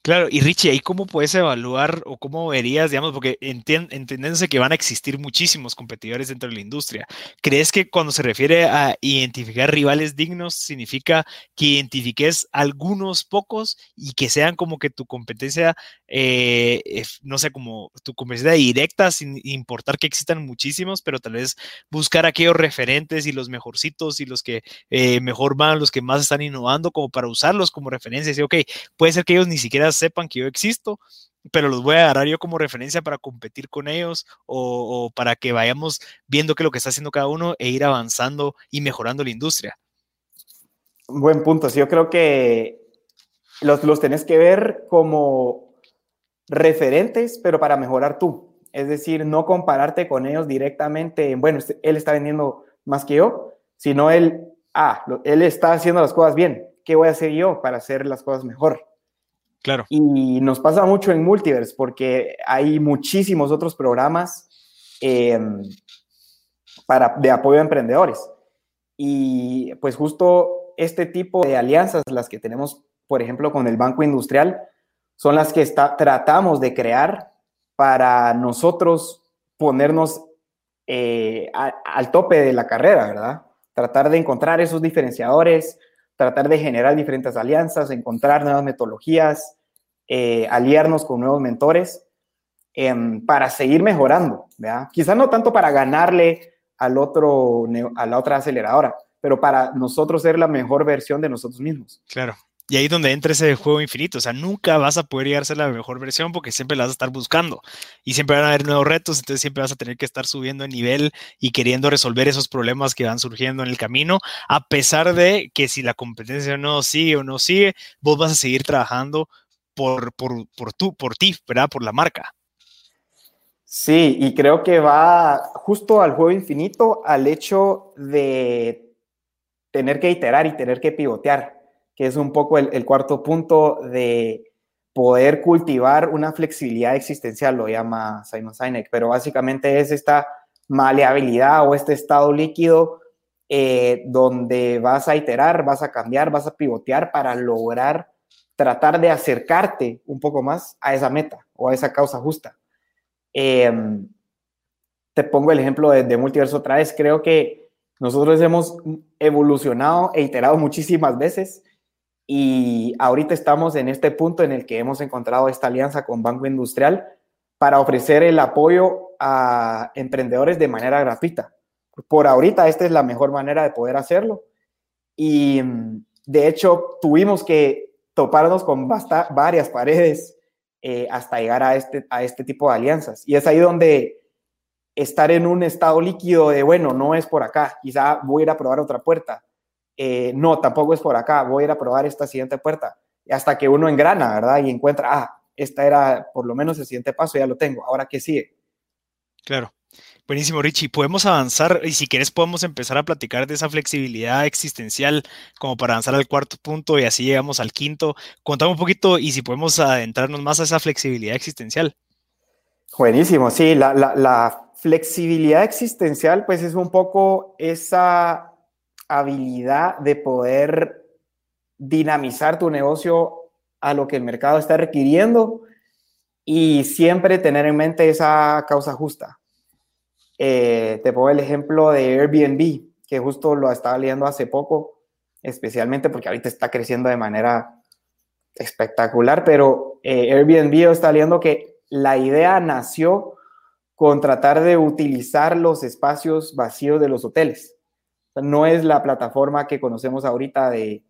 Claro, y Richie, ¿ahí cómo puedes evaluar o cómo verías, digamos, porque entendiéndose que van a existir muchísimos competidores dentro de la industria, ¿crees que cuando se refiere a identificar rivales dignos, significa que identifiques algunos pocos y que sean como que tu competencia, eh, no sé, como tu competencia directa, sin importar que existan muchísimos, pero tal vez buscar aquellos referentes y los mejorcitos y los que eh, mejor van, los que más están innovando, como para usarlos como referencia y decir, ok, puede ser que ellos ni siquiera sepan que yo existo, pero los voy a agarrar yo como referencia para competir con ellos o, para que vayamos viendo qué es lo que está haciendo cada uno e ir avanzando y mejorando la industria. Buen punto. Sí, yo creo que los, los tenés que ver como referentes, pero para mejorar tú. Es decir, no compararte con ellos directamente, bueno, este, él está vendiendo más que yo, sino él, ah, él está haciendo las cosas bien. ¿Qué voy a hacer yo para hacer las cosas mejor? Claro. Y nos pasa mucho en Multiverse porque hay muchísimos otros programas em, para, de apoyo a emprendedores. Y pues justo este tipo de alianzas, las que tenemos, por ejemplo, con el Banco Industrial, son las que está, tratamos de crear para nosotros ponernos eh, al tope de la carrera, ¿verdad? Tratar de encontrar esos diferenciadores, tratar de generar diferentes alianzas, encontrar nuevas metodologías, eh, aliarnos con nuevos mentores em, para seguir mejorando, ¿verdad? Quizás no tanto para ganarle al otro, a la otra aceleradora, pero para nosotros ser la mejor versión de nosotros mismos. Claro. Y ahí es donde entra ese juego infinito. O sea, nunca vas a poder llegar a la mejor versión porque siempre la vas a estar buscando. Y siempre van a haber nuevos retos, entonces siempre vas a tener que estar subiendo de nivel y queriendo resolver esos problemas que van surgiendo en el camino, a pesar de que si la competencia no sigue o no sigue, vos vas a seguir trabajando por, por, por, tú, por ti, ¿verdad? Por la marca. Sí, y creo que va justo al juego infinito, al hecho de tener que iterar y tener que pivotear que es un poco el, cuarto punto de poder cultivar una flexibilidad existencial, lo llama Simon Sinek, pero básicamente es esta maleabilidad o este estado líquido eh, donde vas a iterar, vas a cambiar, vas a pivotear para lograr tratar de acercarte un poco más a esa meta o a esa causa justa. Em, te pongo el ejemplo de, de multiverso otra vez. Creo que nosotros hemos evolucionado e iterado muchísimas veces y ahorita estamos en este punto en el que hemos encontrado esta alianza con Banco Industrial para ofrecer el apoyo a emprendedores de manera gratuita. Por ahorita esta es la mejor manera de poder hacerlo. Y de hecho tuvimos que toparnos con varias paredes eh, hasta llegar a este, a este tipo de alianzas. Y es ahí donde estar en un estado líquido de, bueno, no es por acá, quizá voy a ir a probar otra puerta eh, no, tampoco es por acá, voy a ir a probar esta siguiente puerta. Hasta que uno engrana, ¿verdad? Y encuentra, ah, esta era por lo menos el siguiente paso, ya lo tengo, ahora qué sigue. Claro. Buenísimo, Richie. Podemos avanzar y si quieres podemos empezar a platicar de esa flexibilidad existencial como para avanzar al cuarto punto y así llegamos al quinto. Contame un poquito y si podemos adentrarnos más a esa flexibilidad existencial. Buenísimo, sí, la, la flexibilidad existencial pues es un poco esa habilidad de poder dinamizar tu negocio a lo que el mercado está requiriendo y siempre tener en mente esa causa justa. Eh, te pongo el ejemplo de Airbnb, que justo lo estaba leyendo hace poco, especialmente porque ahorita está creciendo de manera espectacular, pero eh, Airbnb está leyendo que la idea nació con tratar de utilizar los espacios vacíos de los hoteles no es la plataforma que conocemos ahorita de,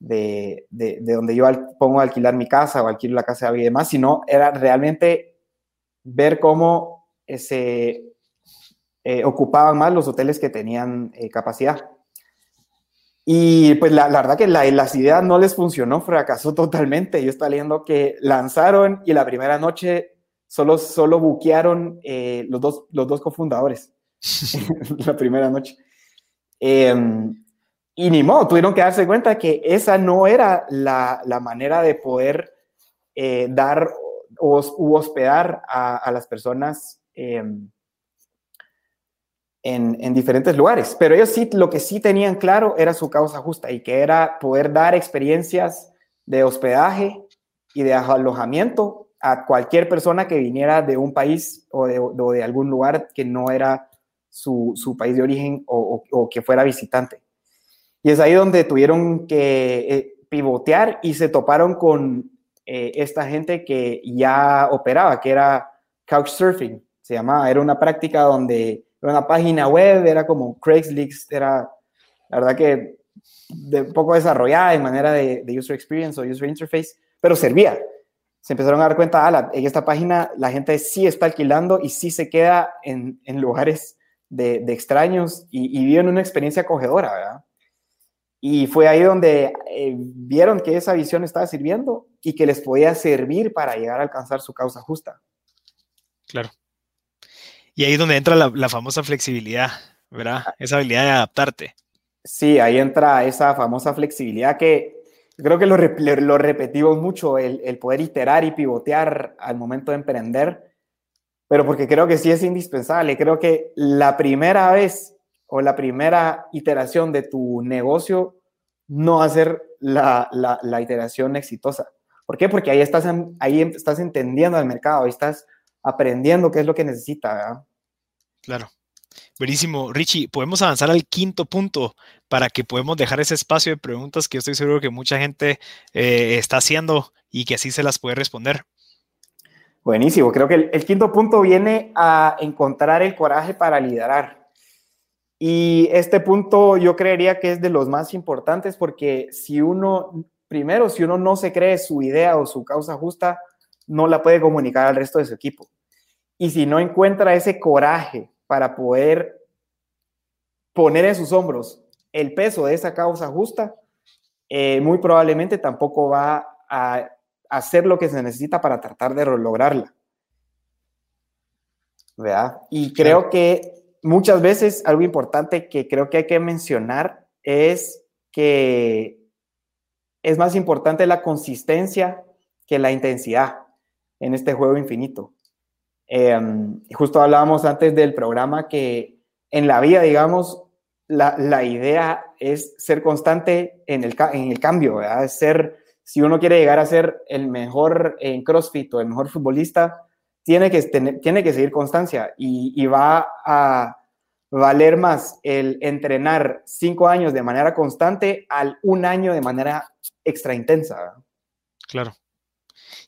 de, donde yo pongo a alquilar mi casa o alquilo la casa de alguien demás, sino era realmente ver cómo eh, se eh, ocupaban más los hoteles que tenían eh, capacidad. Y pues la, verdad que la, las ideas no les funcionó, fracasó totalmente. Yo estaba leyendo que lanzaron y la primera noche solo, solo buquearon los, dos, los dos cofundadores. la primera noche. Em, y ni modo, tuvieron que darse cuenta que esa no era la, la manera de poder eh, dar o hospedar a, a, las personas em, en, en, diferentes lugares. Pero ellos sí, lo que sí tenían claro era su causa justa y que era poder dar experiencias de hospedaje y de alojamiento a cualquier persona que viniera de un país o de, o de algún lugar que no era su, país de origen o, que fuera visitante. Y es ahí donde tuvieron que eh, pivotear y se toparon con eh, esta gente que ya operaba, que era Couchsurfing, se llamaba, era una práctica donde era una página web, era como Craigslist, era la verdad que de poco desarrollada en manera de, user experience o user interface, pero servía. Se empezaron a dar cuenta, ah, en esta página la gente sí está alquilando y sí se queda en lugares de, extraños y, viven una experiencia acogedora, ¿verdad? Y fue ahí donde eh, vieron que esa visión estaba sirviendo y que les podía servir para llegar a alcanzar su causa justa. Claro. Y ahí es donde entra la, famosa flexibilidad, ¿verdad? Ah. Esa habilidad de adaptarte. Sí, ahí entra esa famosa flexibilidad que creo que lo, lo repetimos mucho, el, el, poder iterar y pivotear al momento de emprender, pero porque creo que sí es indispensable. Creo que la primera vez o la primera iteración de tu negocio no va a ser la, la, iteración exitosa. ¿Por qué? Porque ahí estás, ahí estás entendiendo el mercado, ahí estás aprendiendo qué es lo que necesita. ¿verdad? Claro. Buenísimo. Richie, podemos avanzar al quinto punto para que podamos dejar ese espacio de preguntas que yo estoy seguro que mucha gente eh, está haciendo y que así se las puede responder. Buenísimo. Creo que el, quinto punto viene a encontrar el coraje para liderar. Y este punto yo creería que es de los más importantes porque si uno, primero, si uno no se cree su idea o su causa justa, no la puede comunicar al resto de su equipo. Y si no encuentra ese coraje para poder poner en sus hombros el peso de esa causa justa, eh, muy probablemente tampoco va a hacer lo que se necesita para tratar de lograrla. ¿Verdad? Y creo que muchas veces algo importante que creo que hay que mencionar es que es más importante la consistencia que la intensidad en este juego infinito. Em, justo hablábamos antes del programa que en la vida, digamos, la, idea es ser constante en el, en el cambio, ¿verdad? Es ser, si uno quiere llegar a ser el mejor en CrossFit o el mejor futbolista, tiene que, tener, tiene que seguir constancia y, y va a valer más el entrenar cinco años de manera constante al un año de manera extra intensa. Claro.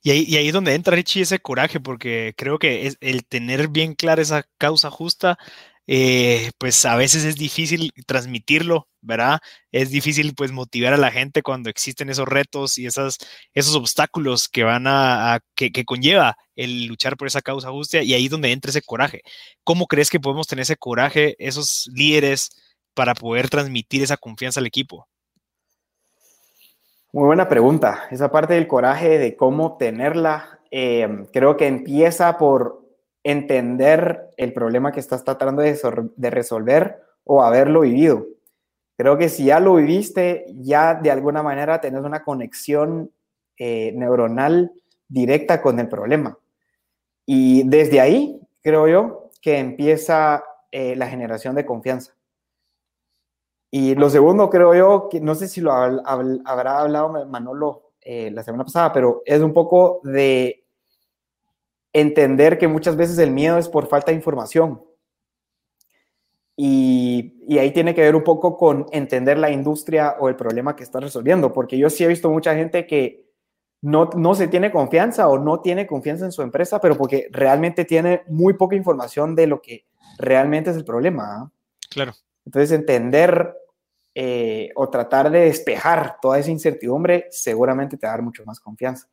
Y ahí, es donde entra Richie ese coraje, porque creo que es el tener bien clara esa causa justa, eh, pues a veces es difícil transmitirlo, ¿verdad? Es difícil pues motivar a la gente cuando existen esos retos y esas, esos obstáculos que van a, que, que, conlleva el luchar por esa causa justa y ahí es donde entra ese coraje. ¿Cómo crees que podemos tener ese coraje, esos líderes, para poder transmitir esa confianza al equipo? Muy buena pregunta. Esa parte del coraje de cómo tenerla, eh, creo que empieza por entender el problema que estás tratando de, resolver o haberlo vivido. Creo que si ya lo viviste, ya de alguna manera tenés una conexión eh, neuronal directa con el problema. Y desde ahí, creo yo, que empieza eh, la generación de confianza. Y lo segundo, creo yo, que no sé si lo habrá hablado Manolo eh, la semana pasada, pero es un poco de entender que muchas veces el miedo es por falta de información. Y, y, ahí tiene que ver un poco con entender la industria o el problema que está resolviendo, porque yo sí he visto mucha gente que no, no se tiene confianza o no tiene confianza en su empresa, pero porque realmente tiene muy poca información de lo que realmente es el problema. ¿ah? Claro. Entonces, entender eh, o tratar de despejar toda esa incertidumbre, seguramente te va a dar mucho más confianza.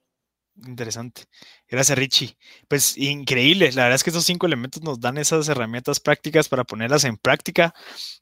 Interesante. Gracias, Richie. Pues increíble. La verdad es que estos cinco elementos nos dan esas herramientas prácticas para ponerlas en práctica.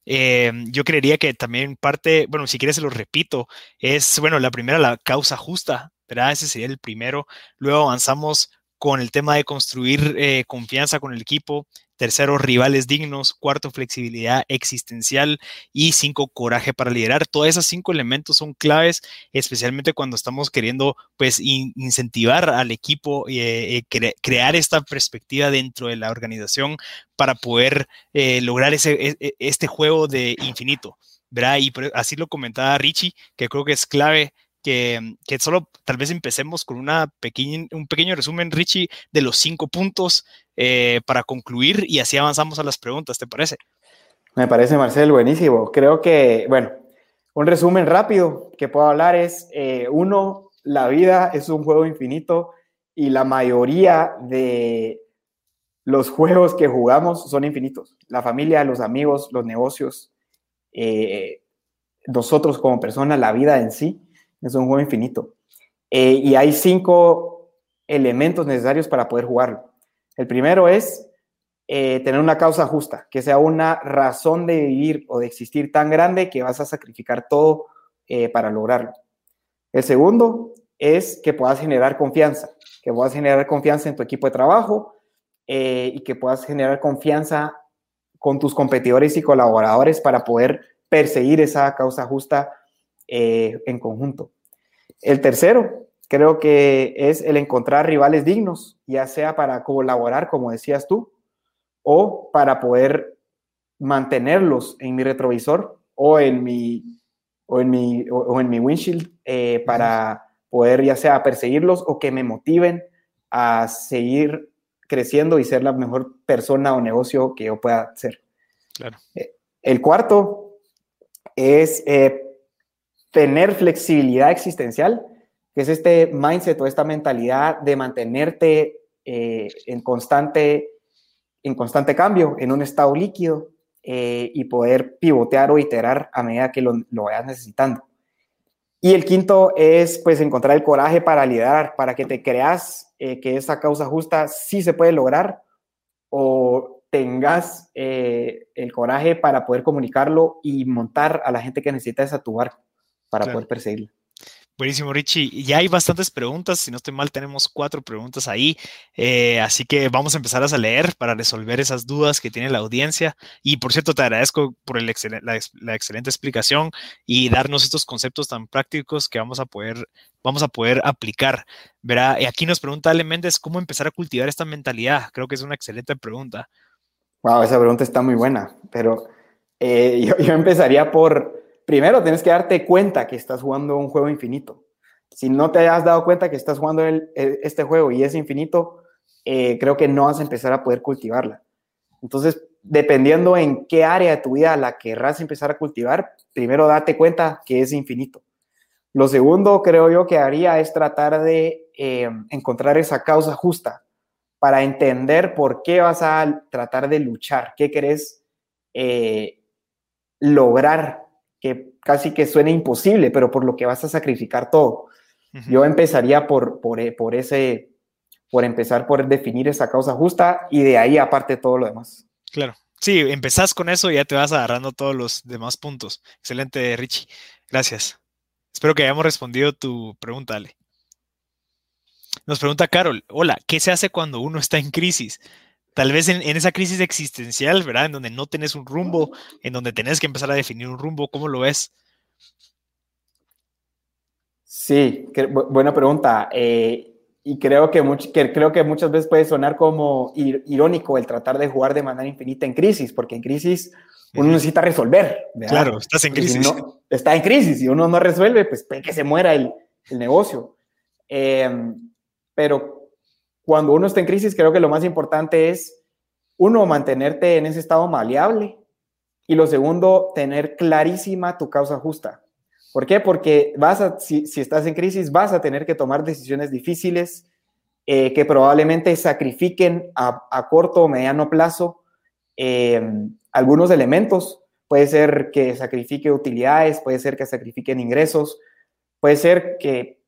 Eh, yo creería que también parte, bueno, si quieres se lo repito, es, bueno, la primera, la causa justa, ¿verdad? Ese sería el primero. Luego avanzamos con el tema de construir eh, confianza con el equipo. Tercero, rivales dignos. Cuarto, flexibilidad existencial. Y cinco, coraje para liderar. Todos esos cinco elementos son claves, especialmente cuando estamos queriendo pues, incentivar al equipo eh, eh, crear esta perspectiva dentro de la organización para poder lograr ese, e, e, este juego de infinito. ¿verdad? Y así lo comentaba Richie, que creo que es clave que, solo tal vez empecemos con una un pequeño resumen, Richie, de los cinco puntos eh, para concluir y así avanzamos a las preguntas, ¿te parece? Me parece, Marcel, buenísimo. Creo que, bueno, un resumen rápido que puedo hablar es, eh, uno, la vida es un juego infinito y la mayoría de los juegos que jugamos son infinitos. La familia, los amigos, los negocios, eh, nosotros como personas, la vida en sí es un juego infinito. Eh, y hay cinco elementos necesarios para poder jugarlo. El primero es eh, tener una causa justa, que sea una razón de vivir o de existir tan grande que vas a sacrificar todo eh, para lograrlo. El segundo es que puedas generar confianza, que puedas generar confianza en tu equipo de trabajo y que puedas generar confianza con tus competidores y colaboradores para poder perseguir esa causa justa eh, en conjunto. El tercero, creo que es el encontrar rivales dignos, ya sea para colaborar, como decías tú, o para poder mantenerlos en mi retrovisor o en mi, o en mi, o, en mi windshield eh, para poder ya sea perseguirlos o que me motiven a seguir creciendo y ser la mejor persona o negocio que yo pueda ser. Claro. Eh, el cuarto es eh, tener flexibilidad existencial, que es este mindset o esta mentalidad de mantenerte eh, en, constante, en constante cambio, en un estado líquido y poder pivotear o iterar a medida que lo, lo vayas necesitando. Y el quinto es pues encontrar el coraje para liderar, para que te creas que esa causa justa sí se puede lograr o tengas eh, el coraje para poder comunicarlo y montar a la gente que necesitas a tu barco para poder perseguirlo. Buenísimo, Richie. Ya hay bastantes preguntas. Si no estoy mal, tenemos cuatro preguntas ahí. Eh, así que vamos a empezar a leer para resolver esas dudas que tiene la audiencia. Y por cierto, te agradezco por el la, excelente explicación y darnos estos conceptos tan prácticos que vamos a poder, vamos a poder aplicar. Verá, aquí nos pregunta Ale Méndez, ¿cómo empezar a cultivar esta mentalidad? Creo que es una excelente pregunta. Wow, esa pregunta está muy buena, pero eh, yo, empezaría por, primero tienes que darte cuenta que estás jugando un juego infinito. Si no te has dado cuenta que estás jugando este juego y es infinito, eh, creo que no vas a empezar a poder cultivarla. Entonces, dependiendo en qué área de tu vida la querrás empezar a cultivar, primero date cuenta que es infinito. Lo segundo, creo yo, que haría es tratar de eh, encontrar esa causa justa para entender por qué vas a tratar de luchar, qué querés eh, lograr, que casi que suene imposible, pero por lo que vas a sacrificar todo. Yo empezaría por, por, eh, por, ese, por empezar por definir esa causa justa y de ahí aparte todo lo demás. Claro. Sí, empezás con eso y ya te vas agarrando todos los demás puntos. Excelente, Richie. Gracias. Espero que hayamos respondido tu pregunta, Ale. Nos pregunta Carol, hola, ¿qué se hace cuando uno está en crisis? Tal vez en, esa crisis existencial, ¿verdad? En donde no tenés un rumbo, en donde tenés que empezar a definir un rumbo, ¿cómo lo ves? Sí, buena pregunta. Eh, y creo que, creo que muchas veces puede sonar como irónico el tratar de jugar de manera infinita en crisis, porque en crisis uno necesita resolver. Claro, estás en crisis. está en crisis y uno no resuelve, pues que se muera el, el negocio. Eh, pero cuando uno está en crisis, creo que lo más importante es, uno, mantenerte en ese estado maleable y lo segundo, tener clarísima tu causa justa. ¿Por qué? Porque vas a, si, estás en crisis, vas a tener que tomar decisiones difíciles eh, que probablemente sacrifiquen a, corto o mediano plazo eh, algunos elementos. Puede ser que sacrifique utilidades, puede ser que sacrifiquen ingresos, puede ser que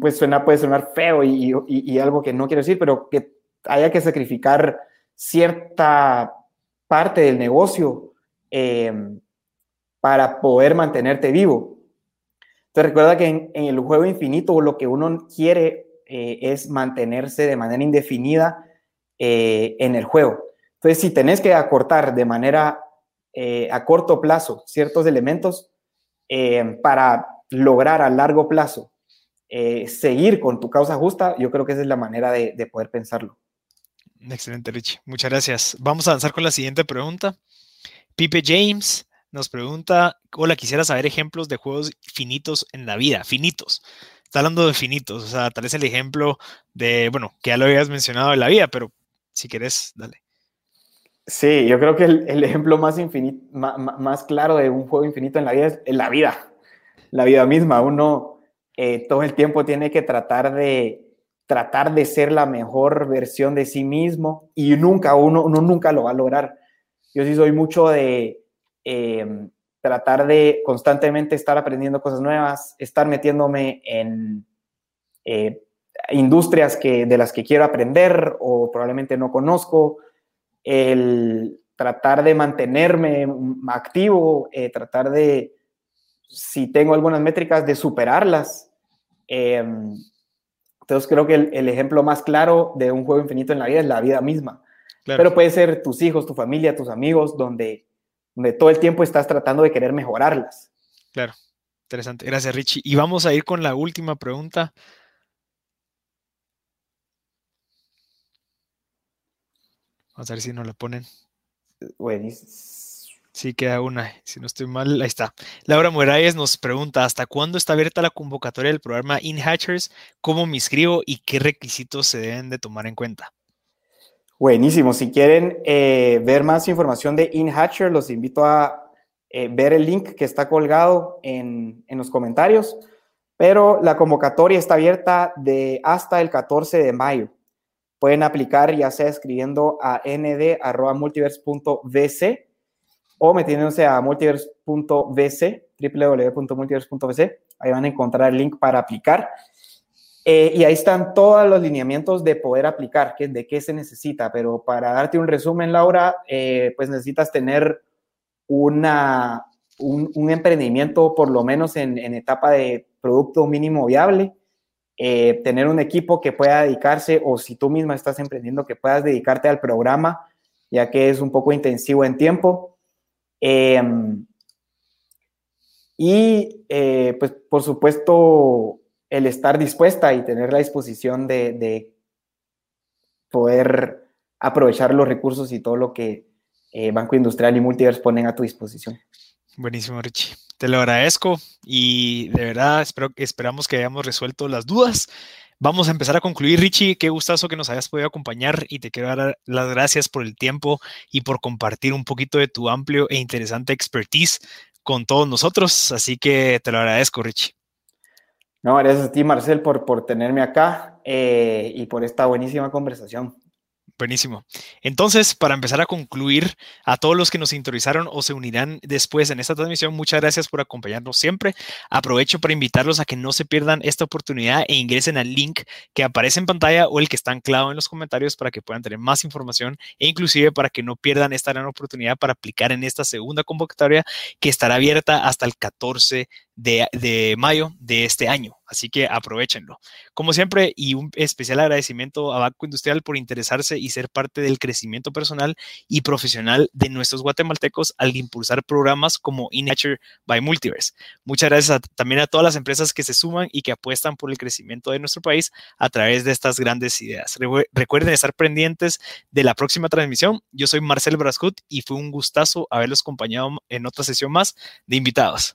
pues suena, puede sonar feo y, algo que no quiero decir, pero que haya que sacrificar cierta parte del negocio em, para poder mantenerte vivo. Entonces recuerda que en, el juego infinito lo que uno quiere eh, es mantenerse de manera indefinida eh, en el juego. Entonces si tenés que acortar de manera eh, a corto plazo ciertos elementos em, para lograr a largo plazo eh, seguir con tu causa justa, yo creo que esa es la manera de, poder pensarlo. Excelente, Richie. Muchas gracias. Vamos a avanzar con la siguiente pregunta. Pipe James nos pregunta, hola, quisiera saber ejemplos de juegos finitos en la vida, finitos. Está hablando de finitos, o sea, tal vez el ejemplo de, bueno, que ya lo habías mencionado en la vida, pero si quieres, dale. Sí, yo creo que el, ejemplo más, infinito, más, más, claro de un juego infinito en la vida es la vida, la vida misma. Uno, eh, todo el tiempo tiene que tratar de, tratar de ser la mejor versión de sí mismo y nunca, uno, uno nunca lo va a lograr. Yo sí soy mucho de em, tratar de constantemente estar aprendiendo cosas nuevas, estar metiéndome en eh, industrias que, de las que quiero aprender o probablemente no conozco, el tratar de mantenerme activo, eh, tratar de si tengo algunas métricas, de superarlas. Em, entonces creo que el, ejemplo más claro de un juego infinito en la vida es la vida misma. Pero puede ser tus hijos, tu familia, tus amigos, donde, donde todo el tiempo estás tratando de querer mejorarlas. Claro, interesante. Gracias, Richie. Y vamos a ir con la última pregunta. Vamos a ver si nos la ponen. Sí, queda una. Si no estoy mal, ahí está. Laura Morales nos pregunta, ¿hasta cuándo está abierta la convocatoria del programa InHatchers? ¿Cómo me inscribo y qué requisitos se deben de tomar en cuenta? Buenísimo. Si quieren eh, ver más información de InHatcher, los invito a eh, ver el link que está colgado en, en, los comentarios. Pero la convocatoria está abierta de hasta el 14 de mayo. Pueden aplicar ya sea escribiendo a nd.multiverse.vc o metiéndose a multiverse.vc, www.multiverse.vc. Ahí van a encontrar el link para aplicar. Eh, y ahí están todos los lineamientos de poder aplicar, que, de qué se necesita. Pero para darte un resumen, Laura, eh, pues necesitas tener una, un, emprendimiento por lo menos en, en, etapa de producto mínimo viable, eh, tener un equipo que pueda dedicarse, o si tú misma estás emprendiendo, que puedas dedicarte al programa, ya que es un poco intensivo en tiempo. Em, y eh, pues por supuesto el estar dispuesta y tener la disposición de, poder aprovechar los recursos y todo lo que eh, Banco Industrial y Multiverse ponen a tu disposición. Buenísimo, Richie. Te lo agradezco y de verdad espero, esperamos que hayamos resuelto las dudas. Vamos a empezar a concluir, Richie. Qué gustazo que nos hayas podido acompañar y te quiero dar las gracias por el tiempo y por compartir un poquito de tu amplio e interesante expertise con todos nosotros. Así que te lo agradezco, Richie. No, gracias a ti, Marcel, por, por tenerme acá eh, y por esta buenísima conversación. Buenísimo. Entonces, para empezar a concluir, a todos los que nos sintonizaron o se unirán después en esta transmisión, muchas gracias por acompañarnos siempre. Aprovecho para invitarlos a que no se pierdan esta oportunidad e ingresen al link que aparece en pantalla o el que está anclado en los comentarios para que puedan tener más información e inclusive para que no pierdan esta gran oportunidad para aplicar en esta segunda convocatoria que estará abierta hasta el 14 de, mayo de este año. Así que aprovechenlo. Como siempre, y un especial agradecimiento a Banco Industrial por interesarse y ser parte del crecimiento personal y profesional de nuestros guatemaltecos al impulsar programas como InNature by Multiverse. Muchas gracias también a todas las empresas que se suman y que apuestan por el crecimiento de nuestro país a través de estas grandes ideas. recuerden estar pendientes de la próxima transmisión. Yo soy Marcel Brascut y fue un gustazo haberlos acompañado en otra sesión más de invitados.